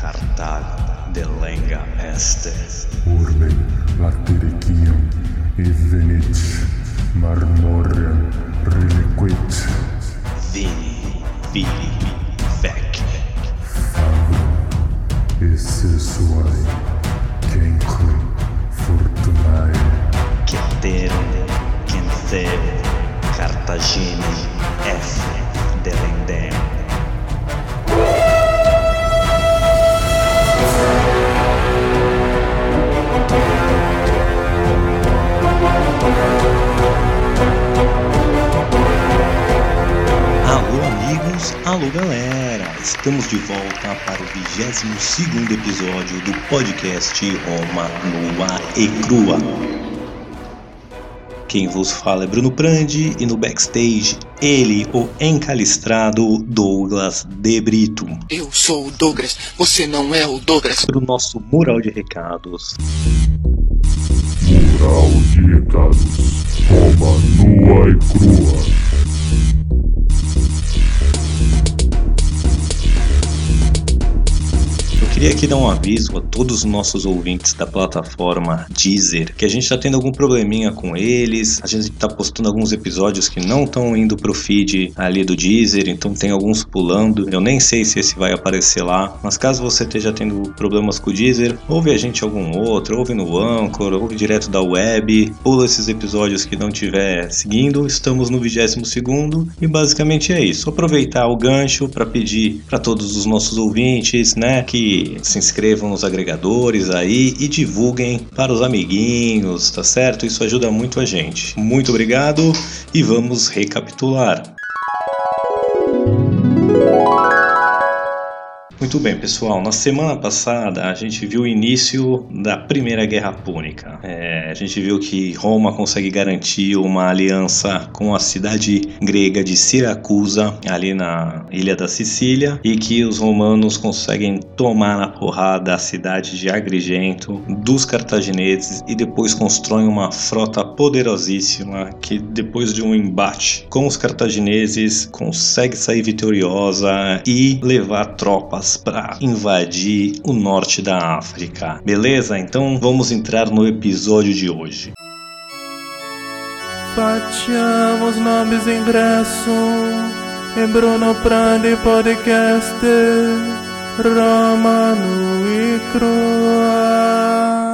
Cartago delenga este. Urbe latericium e venit marmorem reliquit Vini, vili, vec. e sessuae cenque fortunae Ceterum, Cenceu, Cartagine, F. Delendem. Amigos, alô galera! Estamos de volta para o 22 episódio do podcast Roma Nua e Crua. Quem vos fala é Bruno Prandi e no backstage ele, o encalistrado Douglas De Brito. Eu sou o Douglas, você não é o Douglas. Para o nosso mural de recados. Mural de recados Roma nua e crua queria aqui dar um aviso a todos os nossos ouvintes da plataforma Deezer que a gente está tendo algum probleminha com eles. A gente está postando alguns episódios que não estão indo pro feed ali do Deezer, então tem alguns pulando. Eu nem sei se esse vai aparecer lá, mas caso você esteja tendo problemas com o Deezer, ouve a gente algum outro, ouve no Anchor, ouve direto da web, pula esses episódios que não estiver seguindo. Estamos no 22 segundo e basicamente é isso. Aproveitar o gancho para pedir para todos os nossos ouvintes, né, que se inscrevam nos agregadores aí e divulguem para os amiguinhos, tá certo? Isso ajuda muito a gente. Muito obrigado e vamos recapitular. Muito bem, pessoal. Na semana passada a gente viu o início da Primeira Guerra Púnica. É, a gente viu que Roma consegue garantir uma aliança com a cidade grega de Siracusa, ali na ilha da Sicília, e que os romanos conseguem tomar na porrada a cidade de Agrigento dos cartagineses e depois constroem uma frota poderosíssima que, depois de um embate com os cartagineses, consegue sair vitoriosa e levar tropas para invadir o norte da África. Beleza? Então vamos entrar no episódio de hoje. Facciamo os nomes ingresso em Bruno Prandi Podcast Romano e Crua.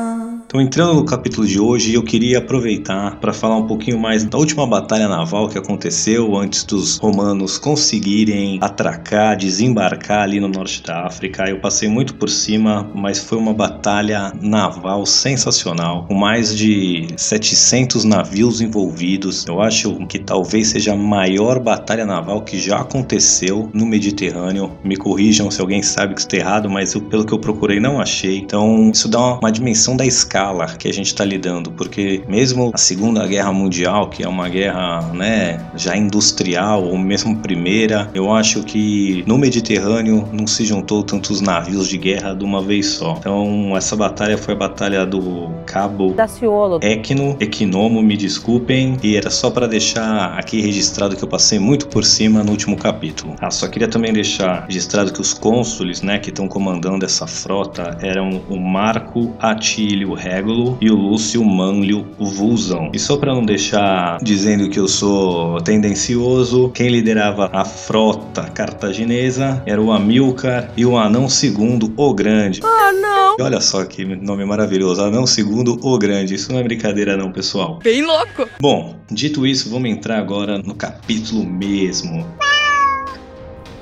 Então, entrando no capítulo de hoje, eu queria aproveitar para falar um pouquinho mais da última batalha naval que aconteceu antes dos romanos conseguirem atracar, desembarcar ali no norte da África. Eu passei muito por cima, mas foi uma batalha naval sensacional, com mais de 700 navios envolvidos. Eu acho que talvez seja a maior batalha naval que já aconteceu no Mediterrâneo. Me corrijam se alguém sabe que está errado, mas eu, pelo que eu procurei não achei. Então, isso dá uma, dimensão da escala que a gente está lidando, porque mesmo a Segunda Guerra Mundial, que é uma guerra, né, já industrial, ou mesmo primeira, eu acho que no Mediterrâneo não se juntou tantos navios de guerra de uma vez só. Então, essa batalha foi a batalha do Cabo Daciolo. Equino, Equinomo, me desculpem, e era só para deixar aqui registrado que eu passei muito por cima no último capítulo. Ah, só queria também deixar registrado que os cônsules, né, que estão comandando essa frota eram o Marco Atílio Régulo e o Lúcio Manlio Vulsão. E só para não deixar dizendo que eu sou tendencioso, quem liderava a frota cartaginesa era o Amilcar e o Anão II o Grande. Ah, não! E olha só que nome maravilhoso, Anão II o Grande. Isso não é brincadeira não, pessoal. Bem louco! Bom, dito isso, vamos entrar agora no capítulo mesmo.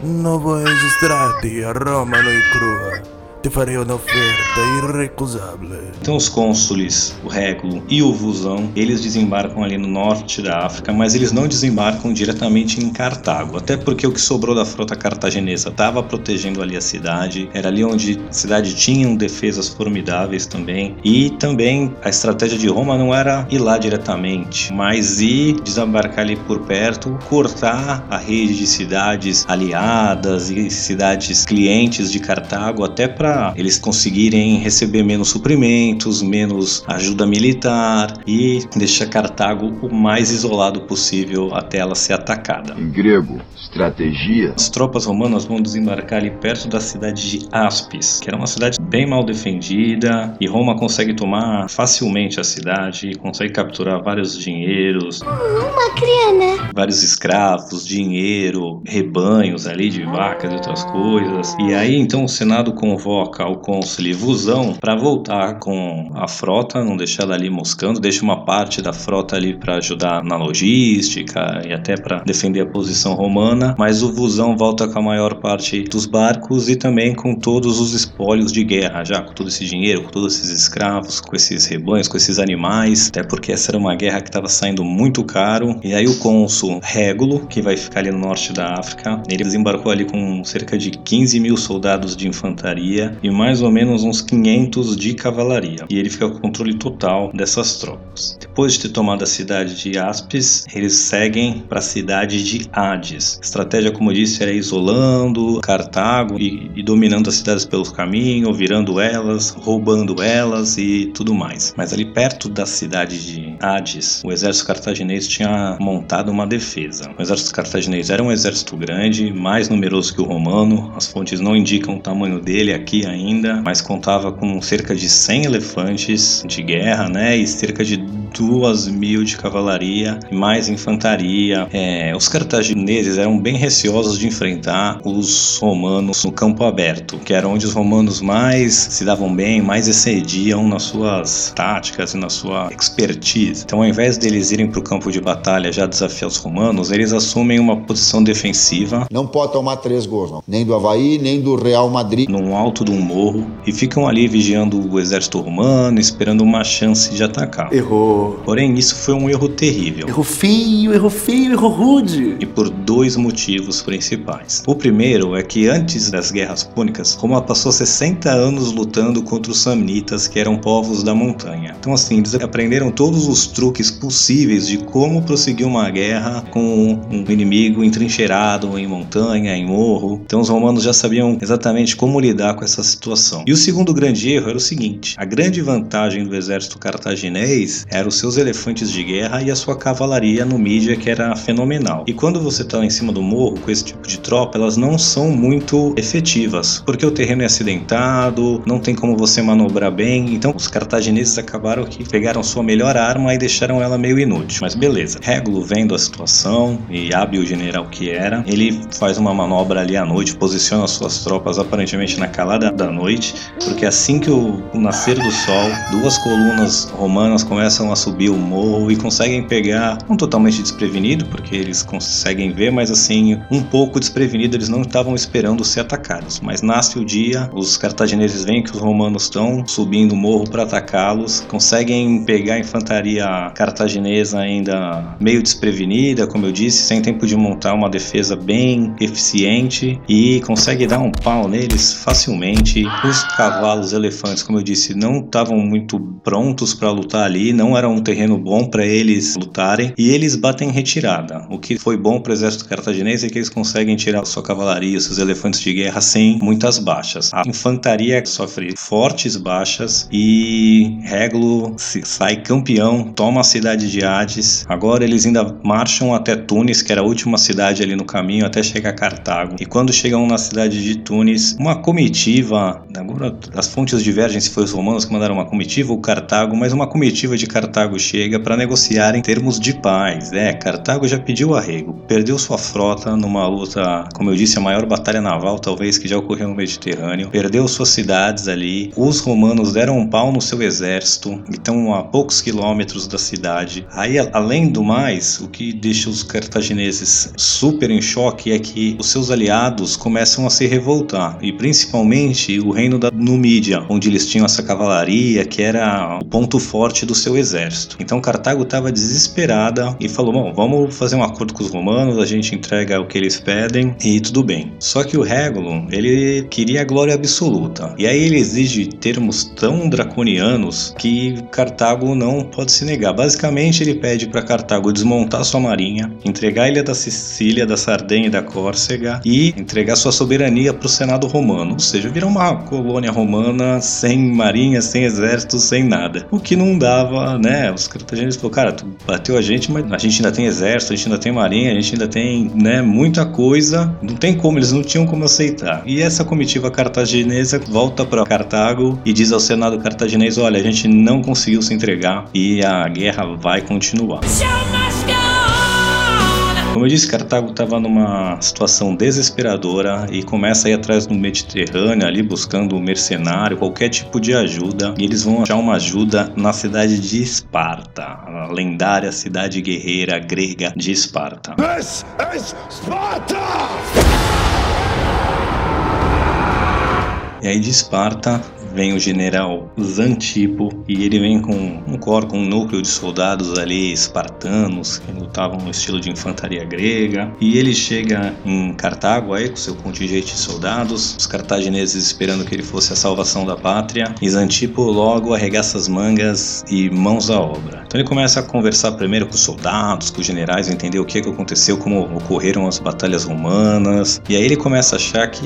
Novo registrati a Romano e Crua. Ti farei un'offerta irrecusabile. Então os cônsules, o Régulo e o Vusão, eles desembarcam ali no norte da África, mas eles não desembarcam diretamente em Cartago, até porque o que sobrou da frota cartaginesa estava protegendo ali a cidade, era ali onde a cidade tinha defesas formidáveis também, e também a estratégia de Roma não era ir lá diretamente, mas ir desembarcar ali por perto, cortar a rede de cidades aliadas e cidades clientes de Cartago, até para para eles conseguirem receber menos suprimentos, menos ajuda militar e deixar Cartago o mais isolado possível até ela ser atacada. Em grego, estratégia. As tropas romanas vão desembarcar ali perto da cidade de Aspis, que era uma cidade bem mal defendida, e Roma consegue tomar facilmente a cidade, consegue capturar vários dinheiros, Uma criana. vários escravos, dinheiro, rebanhos ali de vacas e outras coisas. E aí então o Senado convoca o cônsul Vusão para voltar com a frota, não deixar ela ali moscando, deixa uma parte da frota ali para ajudar na logística e até para defender a posição romana, mas o Vusão volta com a maior parte dos barcos e também com todos os espólios de guerra, já com todo esse dinheiro, com todos esses escravos, com esses rebanhos, com esses animais, até porque essa era uma guerra que estava saindo muito caro. E aí o cônsul Régulo, que vai ficar ali no norte da África, ele desembarcou ali com cerca de 15 mil soldados de infantaria e mais ou menos uns 500 de cavalaria. E ele fica com o controle total dessas tropas. Depois de ter tomado a cidade de Aspis, eles seguem para a cidade de Hades. A estratégia, como eu disse, era isolando Cartago e, e dominando as cidades pelos caminhos, virando elas, roubando elas e tudo mais. Mas ali perto da cidade de Hades, o exército cartaginês tinha montado uma defesa. O exército cartaginês era um exército grande, mais numeroso que o romano. As fontes não indicam o tamanho dele aqui ainda, mas contava com cerca de 100 elefantes de guerra, né, e cerca de duas mil de cavalaria e mais infantaria. É, os cartagineses eram bem receosos de enfrentar os romanos no campo aberto, que era onde os romanos mais se davam bem, mais excediam nas suas táticas e na sua expertise. Então, ao invés deles irem para o campo de batalha já desafiar os romanos, eles assumem uma posição defensiva Não pode tomar três gols, não. Nem do Havaí, nem do Real Madrid. num alto de um morro e ficam ali vigiando o exército romano, esperando uma chance de atacar. Errou. Porém, isso foi um erro terrível. Errou feio, errou feio, errou rude. e por dois motivos principais. O primeiro é que antes das guerras púnicas, Roma passou 60 anos lutando contra os samnitas, que eram povos da montanha. Então assim, eles aprenderam todos os truques possíveis de como prosseguir uma guerra com um inimigo entrincheirado em montanha, em morro. Então os romanos já sabiam exatamente como lidar com essa situação. E o segundo grande erro era o seguinte: a grande vantagem do exército cartaginês era os seus elefantes de guerra e a sua cavalaria no mídia que era fenomenal. E quando você está em cima do morro com esse tipo de tropa, elas não são muito efetivas, porque o terreno é acidentado, não tem como você manobrar bem. Então os cartagineses acabaram que pegaram sua melhor arma e deixaram ela meio inútil. Mas beleza. Régulo vendo a situação e hábil general que era, ele faz uma manobra ali à noite, posiciona suas tropas aparentemente na calada da noite, porque assim que o, o nascer do sol, duas colunas romanas começam a subir o morro e conseguem pegar, não totalmente desprevenido, porque eles conseguem ver, mas assim, um pouco desprevenido, eles não estavam esperando ser atacados. Mas nasce o dia, os cartagineses veem que os romanos estão subindo o morro para atacá-los, conseguem pegar a infantaria cartaginesa ainda meio desprevenida, como eu disse, sem tempo de montar uma defesa bem eficiente e consegue dar um pau neles facilmente. Os cavalos elefantes, como eu disse, não estavam muito prontos para lutar ali, não era um terreno bom para eles lutarem e eles batem em retirada. O que foi bom para o exército cartaginês é que eles conseguem tirar sua cavalaria, seus elefantes de guerra sem muitas baixas. A infantaria sofre fortes baixas e Régulo se- sai campeão, toma a cidade de Hades. Agora eles ainda marcham até Tunis, que era a última cidade ali no caminho, até chegar a Cartago. E quando chegam na cidade de Tunis, uma comitiva, agora as fontes divergem se foi os romanos que mandaram uma comitiva ou Cartago, mas uma comitiva de Cartago chega para negociar em termos de paz. É, Cartago já pediu arrego, perdeu sua frota numa luta, como eu disse, a maior batalha naval talvez que já ocorreu no Mediterrâneo, perdeu suas cidades ali. Os romanos deram um pau no seu exército e estão a poucos quilômetros da cidade. Aí, além do mais, o que deixa os cartagineses super em choque é que os seus aliados começam a se revoltar e principalmente o reino da Numídia, onde eles tinham essa cavalaria que era o ponto forte do seu exército. Então Cartago estava desesperada e falou: Bom, vamos fazer um acordo com os romanos, a gente entrega o que eles pedem e tudo bem. Só que o Régulo, ele queria a glória absoluta. E aí ele exige termos tão draconianos que Cartago não pode se negar. Basicamente, ele pede para Cartago desmontar sua marinha, entregar a ilha da Sicília, da Sardenha e da Córcega e entregar sua soberania para o Senado romano, ou seja, virar uma colônia romana sem marinha, sem exército, sem nada. O que não dava, né? Os cartagineses falaram, cara, tu bateu a gente, mas a gente ainda tem exército, a gente ainda tem marinha, a gente ainda tem, né, muita coisa. Não tem como, eles não tinham como aceitar. E essa comitiva cartaginesa volta para Cartago e diz ao Senado cartaginês, olha, a gente não conseguiu se entregar e a guerra vai continuar. Como eu disse, Cartago estava numa situação desesperadora e começa a ir atrás do Mediterrâneo, ali buscando um mercenário, qualquer tipo de ajuda. E eles vão achar uma ajuda na cidade de Esparta, a lendária cidade guerreira grega de Esparta. This is Sparta! E aí de Esparta vem o general Zantipo e ele vem com um corpo, com um núcleo de soldados ali espartanos que lutavam no estilo de infantaria grega. E ele chega em Cartago aí com seu contingente de soldados, os cartagineses esperando que ele fosse a salvação da pátria. E Zantipo logo arregaça as mangas e mãos à obra. Então ele começa a conversar primeiro com os soldados, com os generais, entender o que, que aconteceu, como ocorreram as batalhas romanas. E aí ele começa a achar que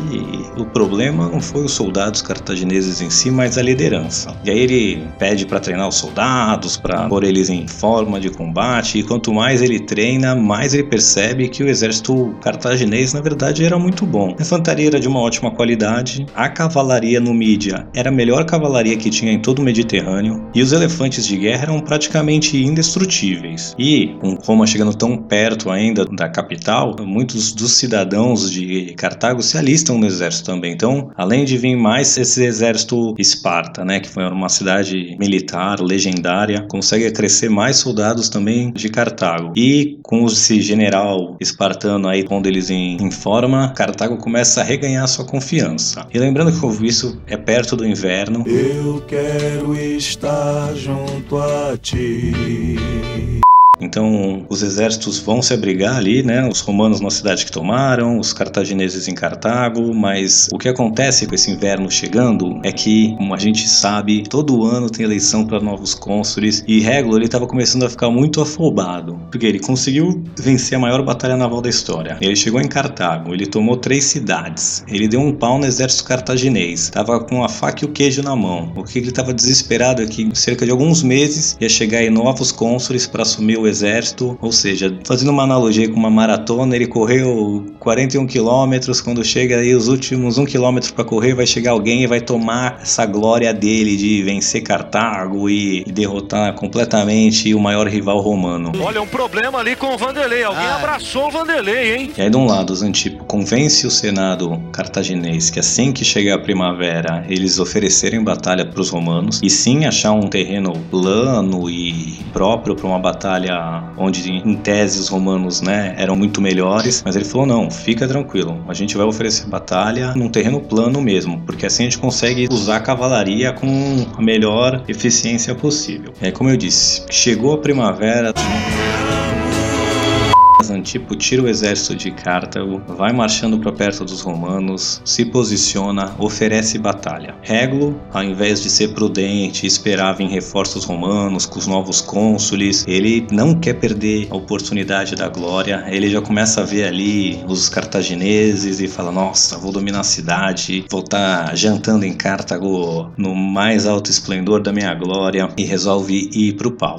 o problema não foi os soldados cartagineses em si, mas a liderança. E aí ele pede para treinar os soldados, para pôr eles em forma de combate, e quanto mais ele treina, mais ele percebe que o exército cartaginês na verdade era muito bom. A infantaria era de uma ótima qualidade, a cavalaria no Mídia era a melhor cavalaria que tinha em todo o Mediterrâneo, e os elefantes de guerra eram praticamente indestrutíveis. E com Roma chegando tão perto ainda da capital, muitos dos cidadãos de Cartago se alistam no exército também. Então, além de vir mais esse exército Esparta, né, que foi uma cidade militar legendária, consegue crescer mais soldados também de Cartago. E com esse general espartano aí pondo eles em, em forma, Cartago começa a reganhar sua confiança. E lembrando que isso é perto do inverno. Eu quero estar junto a ti. Então, os exércitos vão se abrigar ali, né? Os romanos na cidade que tomaram, os cartagineses em Cartago, mas o que acontece com esse inverno chegando é que, como a gente sabe, todo ano tem eleição para novos cônsules e Regulo ele estava começando a ficar muito afobado, porque ele conseguiu vencer a maior batalha naval da história. Ele chegou em Cartago, ele tomou três cidades, ele deu um pau no exército cartaginês, estava com a faca e o queijo na mão. O que ele estava desesperado é que cerca de alguns meses ia chegar aí novos cônsules para assumir o exército, ou seja, fazendo uma analogia com uma maratona, ele correu 41 quilômetros, quando chega aí os últimos um quilômetro para correr, vai chegar alguém e vai tomar essa glória dele de vencer Cartago e derrotar completamente o maior rival romano. Olha, um problema ali com o Vanderlei. Alguém abraçou o Vanderlei, hein? E aí, de um lado, os Antipo convence o Senado cartaginês que assim que chegar a primavera, eles oferecerem batalha para os romanos e sim achar um terreno plano e próprio para uma batalha onde, em tese, os romanos né, eram muito melhores. Mas ele falou: não, fica tranquilo, a gente vai oferecer batalha num terreno plano mesmo, porque assim a gente consegue usar a cavalaria com a melhor eficiência possível. É como eu disse, chegou a primavera. Antipo tira o exército de Cartago, vai marchando para perto dos romanos, se posiciona, oferece batalha. Regulo, ao invés de ser prudente, esperava em reforços romanos com os novos cônsules, ele não quer perder a oportunidade da glória, ele já começa a ver ali os cartagineses e fala: Nossa, vou dominar a cidade, vou estar tá jantando em Cartago no mais alto esplendor da minha glória, e resolve ir pro pau.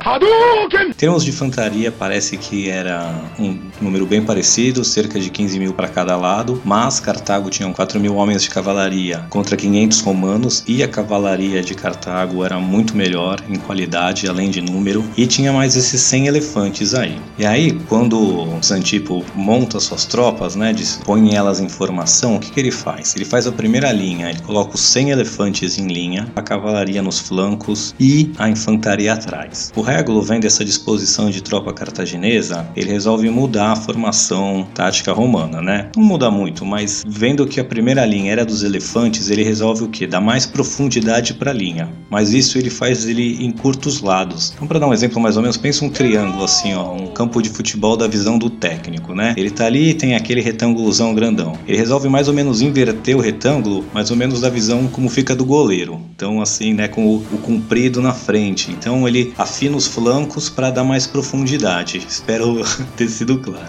Em termos de infantaria, parece que era um número bem parecido, cerca de 15 mil para cada lado, mas Cartago tinha 4 mil homens de cavalaria contra 500 romanos e a cavalaria de Cartago era muito melhor em qualidade, além de número, e tinha mais esses 100 elefantes aí. E aí, quando Zantipo monta suas tropas, né, põe elas em formação, o que, que ele faz? Ele faz a primeira linha, ele coloca os 100 elefantes em linha, a cavalaria nos flancos e a infantaria atrás. O Régulo, vendo essa disposição de tropa cartaginesa, ele resolve mudar a formação tática romana, né? Não muda muito, mas vendo que a primeira linha era dos elefantes, ele resolve o que? Dar mais profundidade para a linha. Mas isso ele faz ele em curtos lados. Então, para dar um exemplo mais ou menos, pensa um triângulo assim, ó, um campo de futebol da visão do técnico, né? Ele tá ali e tem aquele retângulozão grandão. Ele resolve mais ou menos inverter o retângulo, mais ou menos da visão como fica do goleiro. Então, assim, né, com o, o comprido na frente. Então, ele afina os flancos para dar mais profundidade. Espero ter sido claro.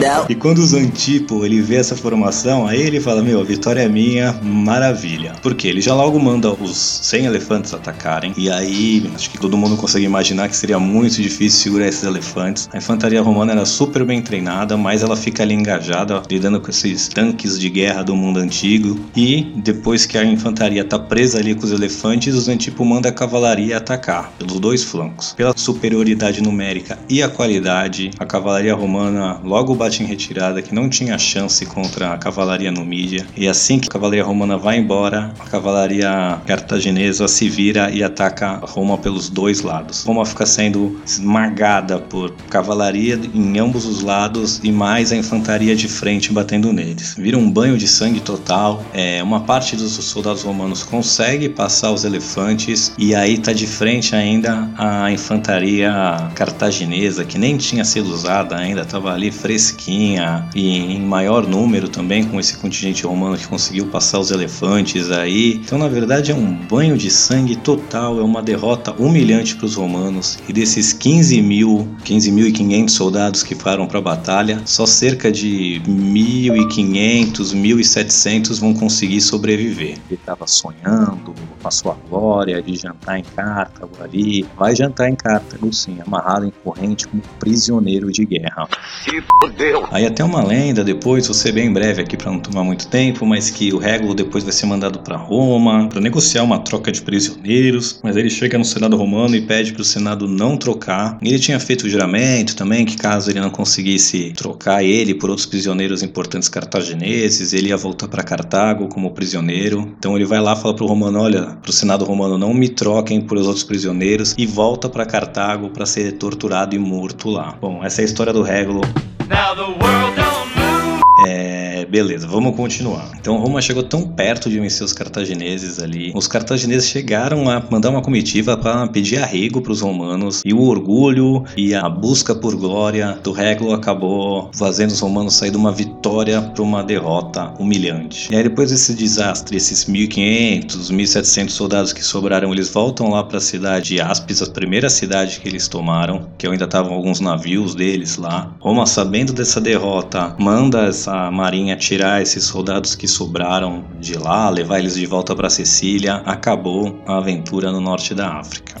Não. E quando o Zantipo ele vê essa formação, aí ele fala: Meu, a vitória é minha, maravilha. Porque ele já logo manda os 100 elefantes atacarem. E aí, acho que todo mundo consegue imaginar que seria muito difícil segurar esses elefantes. A infantaria romana era super bem treinada, mas ela fica ali engajada, lidando com esses tanques de guerra do mundo antigo. E depois que a infantaria tá presa ali com os elefantes, o Zantipo manda a cavalaria atacar pelos dois flancos. Pela superioridade numérica e a qualidade, a cavalaria romana logo bate em retirada, que não tinha chance contra a cavalaria numídia. E assim que a cavalaria romana vai embora, a cavalaria cartaginesa se vira e ataca Roma pelos dois lados. Roma fica sendo esmagada por cavalaria em ambos os lados e mais a infantaria de frente batendo neles. Vira um banho de sangue total. É, uma parte dos soldados romanos consegue passar os elefantes e aí tá de frente ainda a infantaria cartaginesa que nem tinha sido usada ainda, estava ali fresquinha e em maior número também com esse contingente romano que conseguiu passar os elefantes aí. Então, na verdade, é um banho de sangue total, é uma derrota humilhante para os romanos. E desses 15 mil, 15.500 soldados que foram para a batalha, só cerca de 1.500, 1.700 vão conseguir sobreviver. Ele estava sonhando com a sua glória de jantar em Cartago ali. Vai jantar em Cartago, sim, amarrado em corrente como prisioneiro de guerra. Aí até uma lenda depois, vou ser bem breve aqui para não tomar muito tempo, mas que o Regulo depois vai ser mandado para Roma para negociar uma troca de prisioneiros, mas ele chega no Senado romano e pede para o Senado não trocar. Ele tinha feito o juramento também que caso ele não conseguisse trocar ele por outros prisioneiros importantes cartagineses, ele ia voltar para Cartago como prisioneiro. Então ele vai lá e fala pro romano, olha, pro Senado romano não me troquem por os outros prisioneiros e volta para Cartago para ser torturado e morto lá. Bom, essa é a história do Regulo. É, beleza, vamos continuar. Então Roma chegou tão perto de vencer os cartagineses ali. Os cartagineses chegaram a mandar uma comitiva para pedir arrego para os romanos e o orgulho e a busca por glória do Regulo acabou fazendo os romanos sair de uma vitória para uma derrota humilhante. E aí depois desse desastre, esses 1500, 1700 soldados que sobraram, eles voltam lá para a cidade de Aspis, a primeira cidade que eles tomaram, que ainda estavam alguns navios deles lá. Roma, sabendo dessa derrota, manda essa marinha tirar esses soldados que sobraram de lá, levar eles de volta para Sicília. Acabou a aventura no norte da África.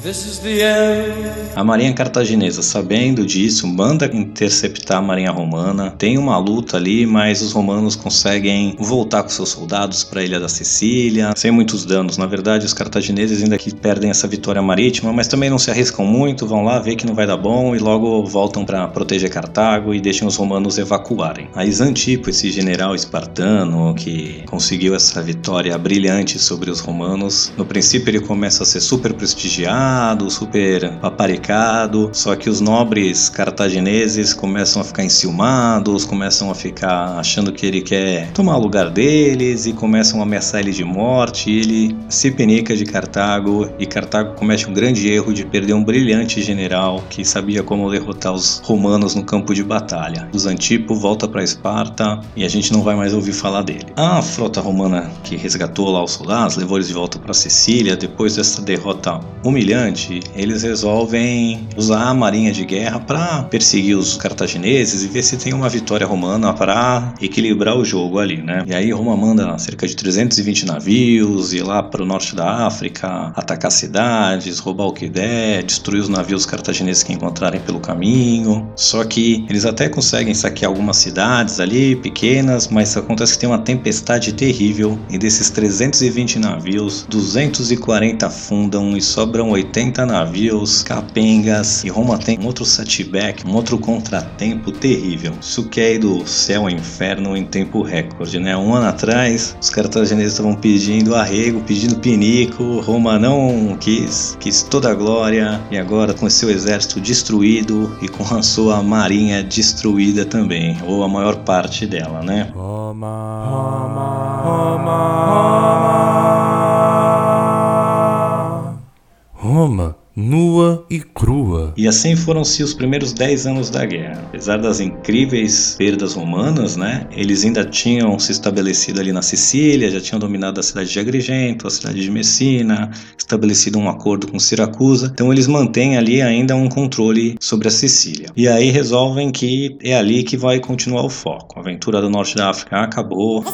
A marinha cartaginesa, sabendo disso, manda interceptar a marinha romana. Tem uma luta ali, mas os romanos conseguem voltar com seus soldados para a ilha da Sicília, sem muitos danos. Na verdade, os cartagineses ainda que perdem essa vitória marítima, mas também não se arriscam muito, vão lá ver que não vai dar bom e logo voltam para proteger Cartago e deixam os romanos evacuarem. Aí Zantipo, esse general espartano que conseguiu essa vitória brilhante sobre os romanos, no princípio ele começa a ser super prestigiado, super paparicado, só que os nobres cartagineses começam a ficar enciumados, começam a ficar achando que ele quer tomar o lugar deles e começam a ameaçar ele de morte. Ele se penica de Cartago e Cartago comete um grande erro de perder um brilhante general que sabia como derrotar os romanos no campo de batalha. O Zantipo volta para Esparta e a gente não vai mais ouvir falar dele. A frota romana que resgatou lá os soldados, levou eles de volta para Sicília, depois dessa derrota humilhante, eles resolvem usar a marinha de guerra para perseguir os cartagineses e ver se tem uma vitória romana para equilibrar o jogo ali, né? E aí Roma manda cerca de 320 navios ir lá para o norte da África, atacar cidades, roubar o que der, destruir os navios cartagineses que encontrarem pelo caminho. Só que eles até conseguem saquear algumas cidades ali, pequenas, mas acontece que tem uma tempestade terrível e desses 320 navios, 240 afundam e sobram 80 navios, capengas e Roma tem um outro setback, um outro contratempo terrível. Isso que é do céu ao inferno em tempo recorde, né? Um ano atrás, os cartagineses estavam pedindo arrego, pedindo pinico, Roma não quis, quis toda a glória e agora com seu exército destruído e com a sua marinha destruída também, ou a maior parte dela, né? Roma, Roma, Roma, Roma. Roma, nua e crua. E assim foram-se os primeiros 10 anos da guerra. Apesar das incríveis perdas romanas, né, eles ainda tinham se estabelecido ali na Sicília, já tinham dominado a cidade de Agrigento, a cidade de Messina, estabelecido um acordo com Siracusa. Então eles mantêm ali ainda um controle sobre a Sicília. E aí resolvem que é ali que vai continuar o foco. A aventura do norte da África acabou.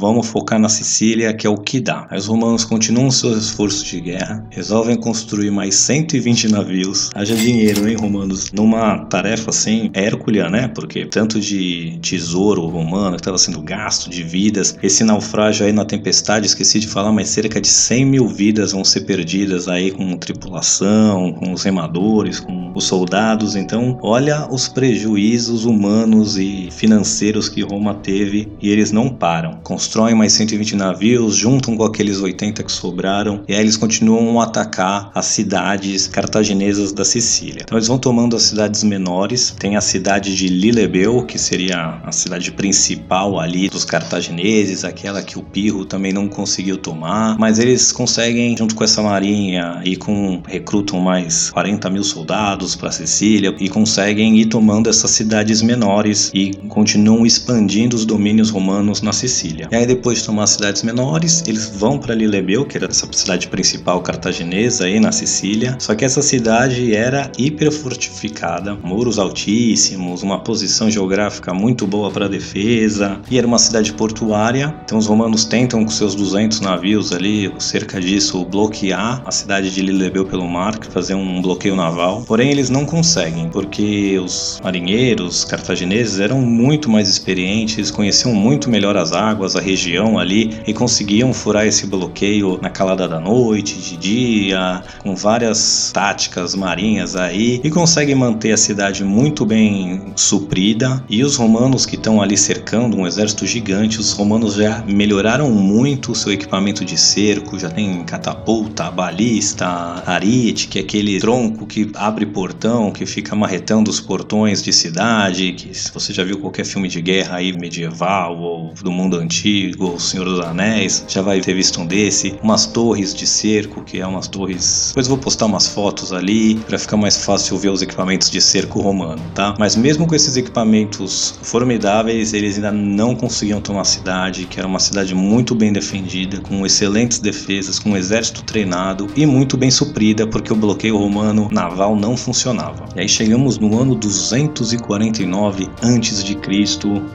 Vamos focar na Sicília, que é o que dá. Os romanos continuam seus esforços de guerra, resolvem construir mais 120 navios. Haja dinheiro, hein, romanos? Numa tarefa assim, hérculia, né? Porque tanto de tesouro romano que estava sendo gasto, de vidas, esse naufrágio aí na tempestade, esqueci de falar, mas cerca de 100 mil vidas vão ser perdidas aí com tripulação, com os remadores, com os soldados. Então, olha os prejuízos humanos e financeiros que Roma teve e eles não param constroem mais 120 navios, juntam com aqueles 80 que sobraram, e aí eles continuam a atacar as cidades cartaginesas da Sicília. Então eles vão tomando as cidades menores, tem a cidade de Lilebeu, que seria a cidade principal ali dos cartagineses, aquela que o Pirro também não conseguiu tomar, mas eles conseguem, junto com essa marinha, e com recrutam mais 40 mil soldados para Sicília e conseguem ir tomando essas cidades menores e continuam expandindo os domínios romanos na Sicília. E aí depois de tomar cidades menores, eles vão para Lilebeu, que era essa cidade principal cartaginesa aí na Sicília. Só que essa cidade era hiper fortificada, muros altíssimos, uma posição geográfica muito boa para defesa, e era uma cidade portuária. Então os romanos tentam com seus 200 navios ali, cerca disso, bloquear a cidade de Lilebeu pelo mar, fazer um bloqueio naval. Porém eles não conseguem, porque os marinheiros cartagineses eram muito mais experientes, conheciam muito melhor as águas, a região ali e conseguiam furar esse bloqueio na calada da noite, de dia, com várias táticas marinhas aí e conseguem manter a cidade muito bem suprida. E os romanos que estão ali cercando um exército gigante, os romanos já melhoraram muito o seu equipamento de cerco, já tem catapulta, balista, ariete, que é aquele tronco que abre portão, que fica marretando os portões de cidade, que você já viu qualquer filme de guerra aí medieval ou do mundo antigo, O Senhor dos Anéis, já vai ter visto um desse, umas torres de cerco, que é umas torres. Depois vou postar umas fotos ali para ficar mais fácil ver os equipamentos de cerco romano, tá? Mas mesmo com esses equipamentos formidáveis, eles ainda não conseguiam tomar a cidade, que era uma cidade muito bem defendida, com excelentes defesas, com um exército treinado e muito bem suprida, porque o bloqueio romano naval não funcionava. E aí chegamos no ano 249 a.C.,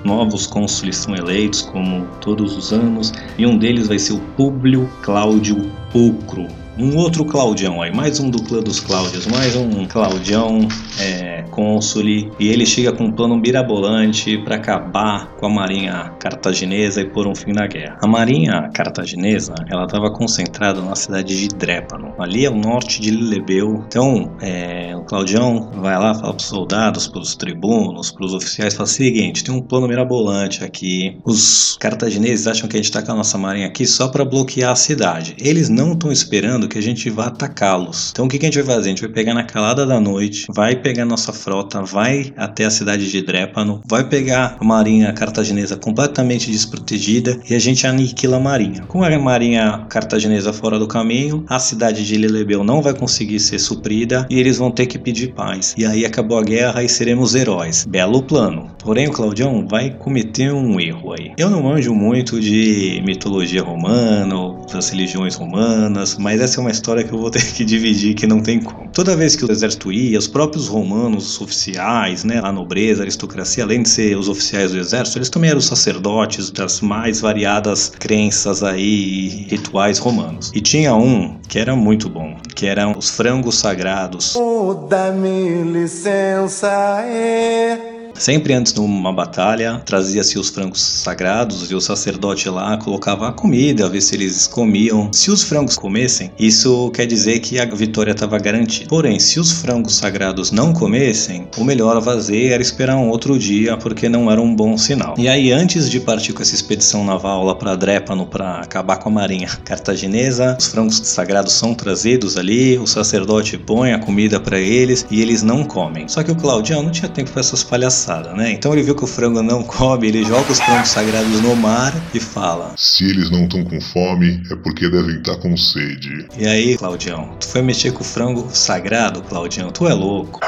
novos cônsules são eleitos como todos os anos, e um deles vai ser o Públio Cláudio Pulcro. Um outro Claudião aí, mais um do clã dos Cláudios, mais um Claudião é, cônsule, e ele chega com um plano mirabolante para acabar com a marinha cartaginesa e pôr um fim na guerra. A marinha cartaginesa, ela estava concentrada na cidade de Drépano, ali ao norte de Lilebeu. Então, é, o Claudião vai lá, fala para os soldados, para os tribunos, para os oficiais, fala o seguinte, tem um plano mirabolante aqui. Os cartagineses acham que a gente está com a nossa marinha aqui só para bloquear a cidade. Eles não estão esperando que a gente vá atacá-los. Então o que, que a gente vai fazer? A gente vai pegar na calada da noite, vai pegar nossa frota, vai até a cidade de Drépano, vai pegar a marinha cartaginesa completamente desprotegida e a gente aniquila a marinha. Com a marinha cartaginesa fora do caminho, a cidade de Lilebeu não vai conseguir ser suprida e eles vão ter que pedir paz. E aí acabou a guerra e seremos heróis. Belo plano. Porém, o Claudião vai cometer um erro aí. Eu não manjo muito de mitologia romana, das religiões romanas, mas essa é uma história que eu vou ter que dividir que não tem como. Toda vez que o exército ia, os próprios romanos, os oficiais, né, a nobreza, a aristocracia, além de ser os oficiais do exército, eles também eram sacerdotes das mais variadas crenças aí, rituais romanos. E tinha um que era muito bom, que eram os frangos sagrados. Oh, dá-me licença, é. Sempre antes de uma batalha, trazia-se os frangos sagrados e o sacerdote lá colocava a comida, a ver se eles comiam. Se os frangos comessem, isso quer dizer que a vitória estava garantida. Porém, se os frangos sagrados não comessem, o melhor a fazer era esperar um outro dia, porque não era um bom sinal. E aí, antes de partir com essa expedição naval lá para Drépano para acabar com a marinha cartaginesa, os frangos sagrados são trazidos ali, o sacerdote põe a comida para eles e eles não comem. Só que o Claudião não tinha tempo para essas palhaçadas, né? Então ele viu que o frango não come, ele joga os frangos sagrados no mar e fala: Se eles não estão com fome, é porque devem estar com sede. E aí, Claudião, tu foi mexer com o frango sagrado, Claudião? Tu é louco.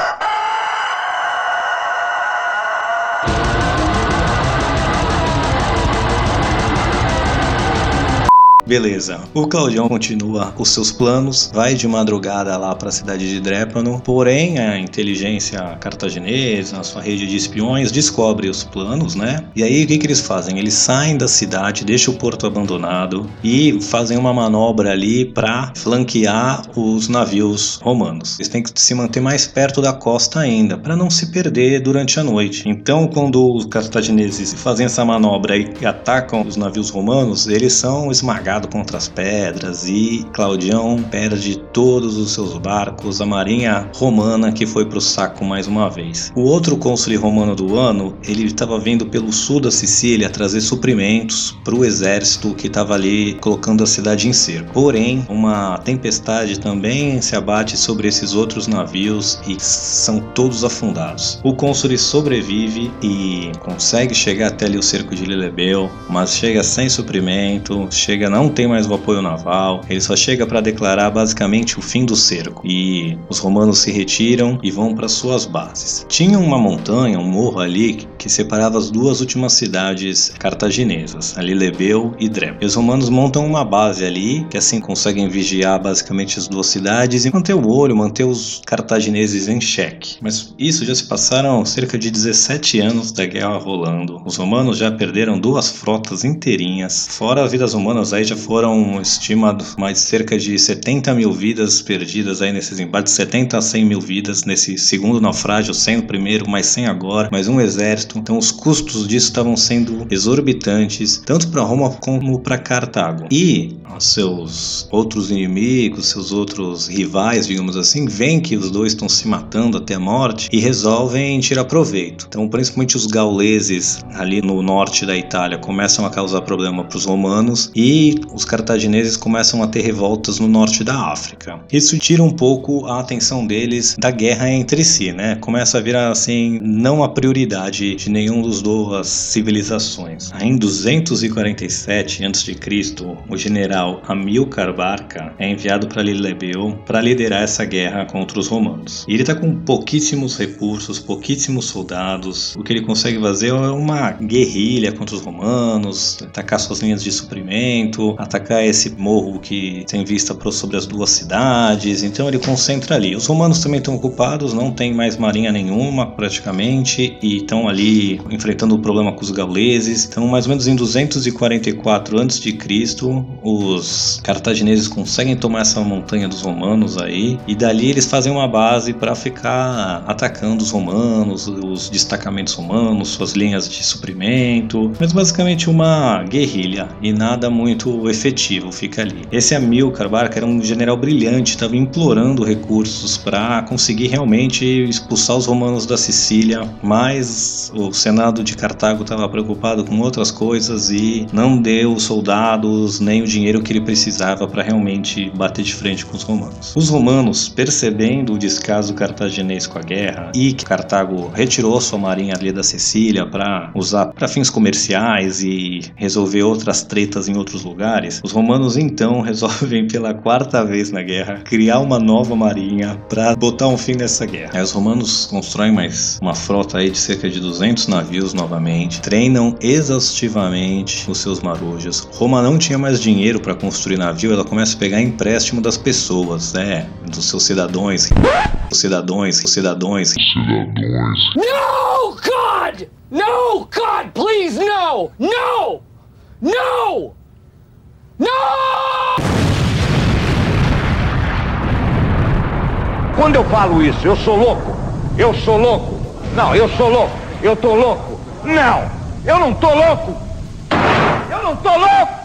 Beleza. O Claudião continua os seus planos, vai de madrugada lá para a cidade de Drépano, porém a inteligência cartaginesa, a sua rede de espiões, descobre os planos, né? E aí o que, que eles fazem? Eles saem da cidade, deixam o porto abandonado e fazem uma manobra ali para flanquear os navios romanos. Eles têm que se manter mais perto da costa ainda, para não se perder durante a noite. Então, quando os cartagineses fazem essa manobra e atacam os navios romanos, eles são esmagados contra as pedras e Claudião perde todos os seus barcos, a marinha romana que foi pro saco mais uma vez. O outro cônsul romano do ano, ele estava vindo pelo sul da Sicília trazer suprimentos para o exército que estava ali colocando a cidade em cerco. Porém, uma tempestade também se abate sobre esses outros navios e são todos afundados. O cônsul sobrevive e consegue chegar até ali o cerco de Lilebeu, mas chega sem suprimento, chega não tem mais o apoio naval, ele só chega para declarar basicamente o fim do cerco e os romanos se retiram e vão para suas bases. Tinha uma montanha, um morro ali que separava as duas últimas cidades cartaginesas, ali Lebeu e Dreb. E os romanos montam uma base ali que assim conseguem vigiar basicamente as duas cidades e manter o olho, manter os cartagineses em xeque. Mas isso já se passaram cerca de 17 anos da guerra rolando. Os romanos já perderam duas frotas inteirinhas, fora as vidas humanas aí já foram estimados mais cerca de 70 mil vidas perdidas aí nesses embates, 70 a 100 mil vidas nesse segundo naufrágio, sem o primeiro, mas sem agora, mais um exército. Então os custos disso estavam sendo exorbitantes, tanto para Roma como para Cartago. E seus outros inimigos, seus outros rivais, digamos assim, veem que os dois estão se matando até a morte e resolvem tirar proveito. Então, principalmente os gauleses ali no norte da Itália começam a causar problema para os romanos e os cartagineses começam a ter revoltas no norte da África. Isso tira um pouco a atenção deles da guerra entre si, né? Começa a virar assim não a prioridade de nenhum dos duas civilizações. Em 247 a.C., o general Amilcar Barca é enviado para Lilebeu para liderar essa guerra contra os romanos. E ele está com pouquíssimos recursos, pouquíssimos soldados. O que ele consegue fazer é uma guerrilha contra os romanos, atacar suas linhas de suprimento, atacar esse morro que tem vista sobre as duas cidades. Então ele concentra ali. Os romanos também estão ocupados, não tem mais marinha nenhuma praticamente e estão ali enfrentando o problema com os gauleses. Então, mais ou menos em 244 a.C., os cartagineses conseguem tomar essa montanha dos romanos aí e dali eles fazem uma base para ficar atacando os romanos, os destacamentos romanos, suas linhas de suprimento, mas basicamente uma guerrilha e nada muito efetivo fica ali. Esse Amilcar Barca era um general brilhante, estava implorando recursos para conseguir realmente expulsar os romanos da Sicília, mas o Senado de Cartago estava preocupado com outras coisas e não deu soldados nem o dinheiro que ele precisava para realmente bater de frente com os romanos. Os romanos, percebendo o descaso cartaginês com a guerra e que Cartago retirou sua marinha ali da Sicília para usar para fins comerciais e resolver outras tretas em outros lugares, os romanos então resolvem pela quarta vez na guerra criar uma nova marinha para botar um fim nessa guerra. Aí os romanos constroem mais uma frota aí de cerca de 200 navios novamente, treinam exaustivamente os seus marujos. Roma não tinha mais dinheiro para construir navio, ela começa a pegar empréstimo das pessoas, né, dos seus cidadãos, os cidadãos, os cidadãos. Cidadãos. No, God! No, God, please, no! No! No! No! Quando eu falo isso, eu sou louco. Eu sou louco. Não, eu sou louco. Eu tô louco? Não! Eu não tô louco! Eu não tô louco!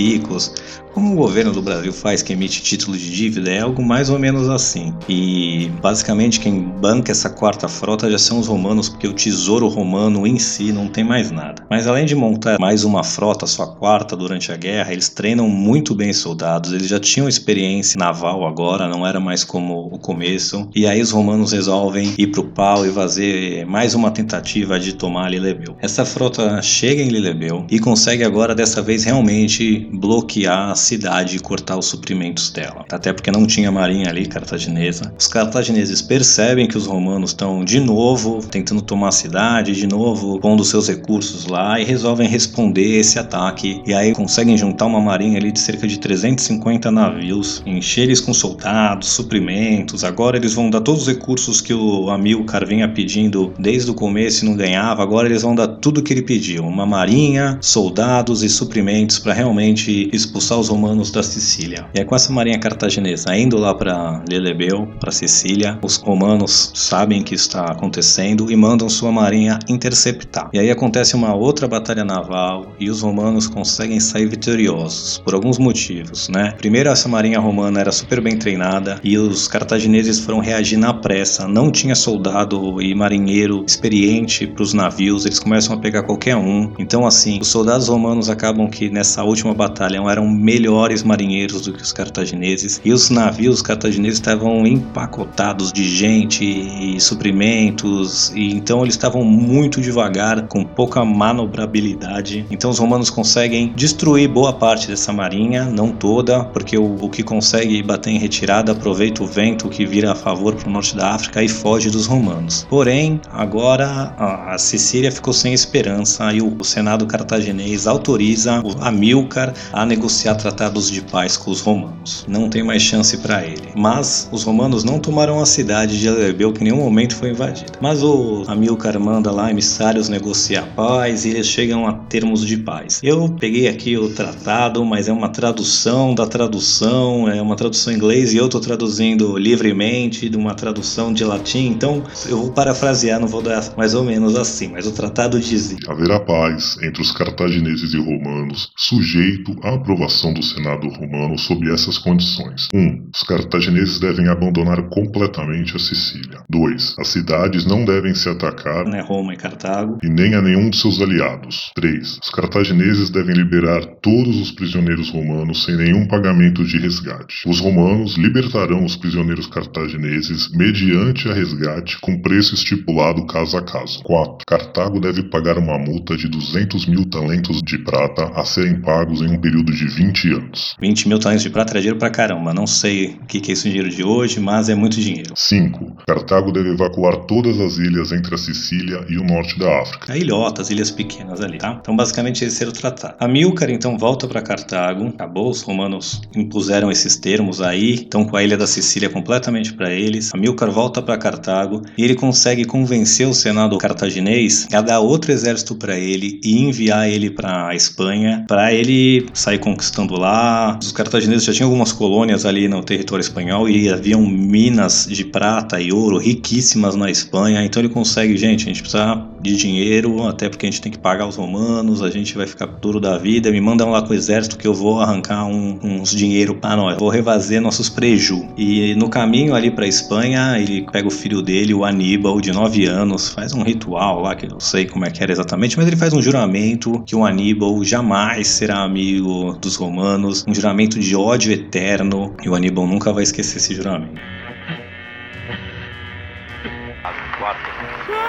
ricos. Como o governo do Brasil faz que emite título de dívida é algo mais ou menos assim. E basicamente quem banca essa quarta frota já são os romanos, porque o tesouro romano em si não tem mais nada. Mas além de montar mais uma frota, sua quarta durante a guerra, eles treinam muito bem soldados, eles já tinham experiência naval agora, não era mais como o começo. E aí os romanos resolvem ir pro pau e fazer mais uma tentativa de tomar Lilebeu. Essa frota chega em Lilebeu e consegue agora dessa vez realmente bloquear cidade e cortar os suprimentos dela. Até porque não tinha marinha ali cartaginesa. Os cartagineses percebem que os romanos estão de novo tentando tomar a cidade, de novo pondo seus recursos lá e resolvem responder esse ataque. E aí conseguem juntar uma marinha ali de cerca de 350 navios, encher eles com soldados, suprimentos. Agora eles vão dar todos os recursos que o Amilcar vinha pedindo desde o começo e não ganhava. Agora eles vão dar tudo que ele pediu: uma marinha, soldados e suprimentos para realmente expulsar os romanos da Sicília. E é com essa marinha cartaginesa indo lá para Lelebeu, para Sicília, os romanos sabem que está acontecendo e mandam sua marinha interceptar. E aí acontece uma outra batalha naval e os romanos conseguem sair vitoriosos por alguns motivos, né? Primeiro essa marinha romana era super bem treinada e os cartagineses foram reagir na pressa, não tinha soldado e marinheiro experiente para os navios, eles começam a pegar qualquer um. Então assim, os soldados romanos acabam que nessa última batalha eram melhores marinheiros do que os cartagineses e os navios cartagineses estavam empacotados de gente e suprimentos e então eles estavam muito devagar, com pouca manobrabilidade. Então os romanos conseguem destruir boa parte dessa marinha, não toda, porque o, o que consegue bater em retirada aproveita o vento que vira a favor para o norte da África e foge dos romanos. Porém, agora a, Sicília ficou sem esperança e o, o Senado cartaginês autoriza o Amilcar a negociar tratados de paz com os romanos. Não tem mais chance para ele. Mas os romanos não tomaram a cidade de Alebeu que em nenhum momento foi invadida. Mas o Amilcar manda lá emissários negociar paz e eles chegam a termos de paz. Eu peguei aqui o tratado, mas é uma tradução da tradução, é uma tradução em inglês e eu estou traduzindo livremente de uma tradução de latim, então eu vou parafrasear, não vou dar mais ou menos assim, mas o tratado dizia: Haverá paz entre os cartagineses e romanos, sujeito à aprovação do Senado romano sob essas condições. 1. Um, os cartagineses devem abandonar completamente a Sicília. 2. As cidades não devem se atacar, né, Roma e Cartago, e nem a nenhum de seus aliados. 3. Os cartagineses devem liberar todos os prisioneiros romanos sem nenhum pagamento de resgate. Os romanos libertarão os prisioneiros cartagineses mediante a resgate com preço estipulado caso a caso. 4. Cartago deve pagar uma multa de 200 mil talentos de prata a serem pagos em um período de 20 anos. 20 mil talentos de prata é dinheiro pra caramba. Não sei o que, que é isso em dinheiro de hoje, mas é muito dinheiro. 5. Cartago deve evacuar todas as ilhas entre a Sicília e o norte da África. A ilhotas, ilhas pequenas ali, tá? Então, basicamente, esse era o tratado. Amilcar, então, volta para Cartago. Acabou, os romanos impuseram esses termos aí. Então, com a ilha da Sicília completamente para eles. Amilcar volta para Cartago e ele consegue convencer o Senado cartaginês a dar outro exército para ele e enviar ele para Espanha para ele sair conquistando lá. Os cartagineses já tinham algumas colônias ali no território espanhol e haviam minas de prata e ouro riquíssimas na Espanha. Então ele consegue, gente, a gente precisa de dinheiro, até porque a gente tem que pagar os romanos, a gente vai ficar duro da vida. Me mandam lá com o exército que eu vou arrancar um, uns dinheiro para nós, vou refazer nossos preju. E no caminho ali para Espanha, ele pega o filho dele, o Aníbal, de 9 anos, faz um ritual lá que eu não sei como é que era exatamente, mas ele faz um juramento que o Aníbal jamais será amigo dos romanos, um juramento de ódio eterno, e o Aníbal nunca vai esquecer esse juramento.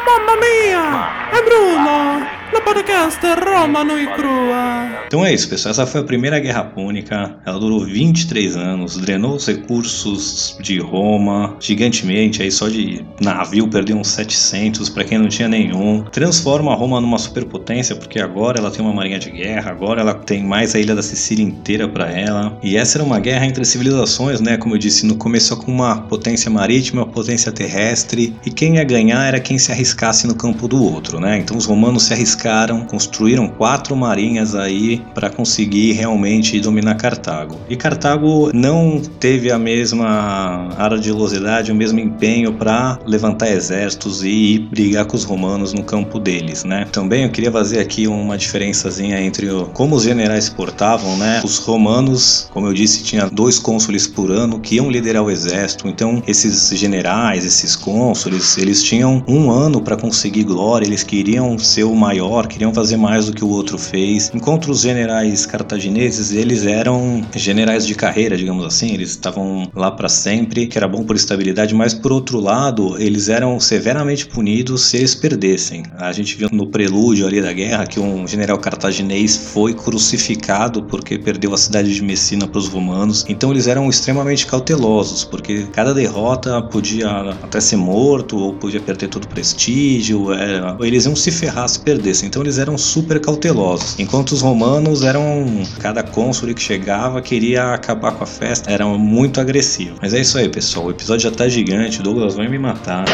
Mamma mia! È Bruno! La podcast romano e crua! Então é isso, pessoal. Essa foi a primeira Guerra Púnica. Ela durou 23 anos, drenou os recursos de Roma gigantemente. Aí só de navio perdeu uns 700 para quem não tinha nenhum. Transforma Roma numa superpotência, porque agora ela tem uma marinha de guerra, agora ela tem mais a ilha da Sicília inteira para ela. E essa era uma guerra entre civilizações, né? Como eu disse, no começo com uma potência marítima, uma potência terrestre. E quem ia ganhar era quem se arriscasse no campo do outro, né? Então os romanos se arriscaram arriscaram, construíram quatro marinhas aí para conseguir realmente dominar Cartago. E Cartago não teve a mesma ardilosidade, o mesmo empenho para levantar exércitos e brigar com os romanos no campo deles, né? Também eu queria fazer aqui uma diferençazinha entre o, como os generais portavam, né? Os romanos, como eu disse, tinha dois cônsules por ano que iam liderar o exército. Então, esses generais, esses cônsules, eles tinham um ano para conseguir glória, eles queriam ser o maior, queriam fazer mais do que o outro fez. Enquanto os generais cartagineses, eles eram generais de carreira, digamos assim, eles estavam lá para sempre, que era bom por estabilidade, mas por outro lado, eles eram severamente punidos se eles perdessem. A gente viu no prelúdio ali da guerra que um general cartaginês foi crucificado porque perdeu a cidade de Messina para os romanos. Então eles eram extremamente cautelosos, porque cada derrota podia até ser morto ou podia perder todo o prestígio. Era... Eles iam se ferrar se perdessem. Então eles eram super cautelosos. Enquanto os romanos eram cada cônsul que chegava queria acabar com a festa, eram muito agressivos. Mas é isso aí, pessoal. O episódio já tá gigante. O Douglas vai me matar.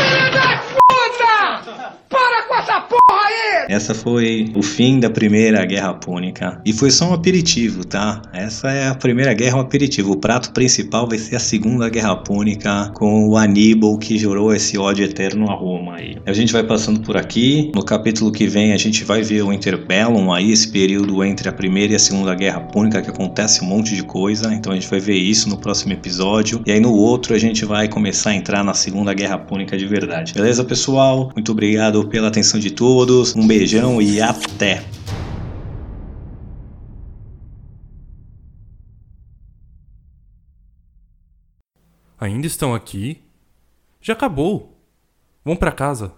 Essa foi o fim da primeira guerra púnica. E foi só um aperitivo, tá? Essa é a primeira guerra, um aperitivo. O prato principal vai ser a segunda guerra púnica com o Aníbal que jurou esse ódio eterno a Roma aí. A gente vai passando por aqui. No capítulo que vem a gente vai ver o Interbellum aí, esse período entre a primeira e a segunda guerra púnica que acontece um monte de coisa. Então a gente vai ver isso no próximo episódio. E aí no outro a gente vai começar a entrar na segunda guerra púnica de verdade. Beleza, pessoal? Muito obrigado pela atenção de todos. Um beijo beijão e até! Ainda estão aqui? Já acabou. Vão para casa.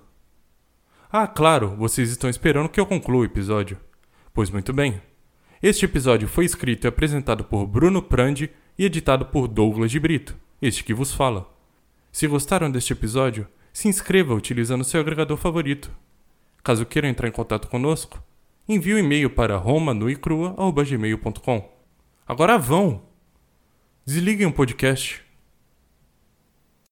Ah, claro, vocês estão esperando que eu conclua o episódio. Pois muito bem. Este episódio foi escrito e apresentado por Bruno Prandi e editado por Douglas de Brito, este que vos fala. Se gostaram deste episódio, se inscreva utilizando seu agregador favorito. Caso queira entrar em contato conosco, envie o um e-mail para romanuicrua.gmail.com. Agora vão! Desliguem o podcast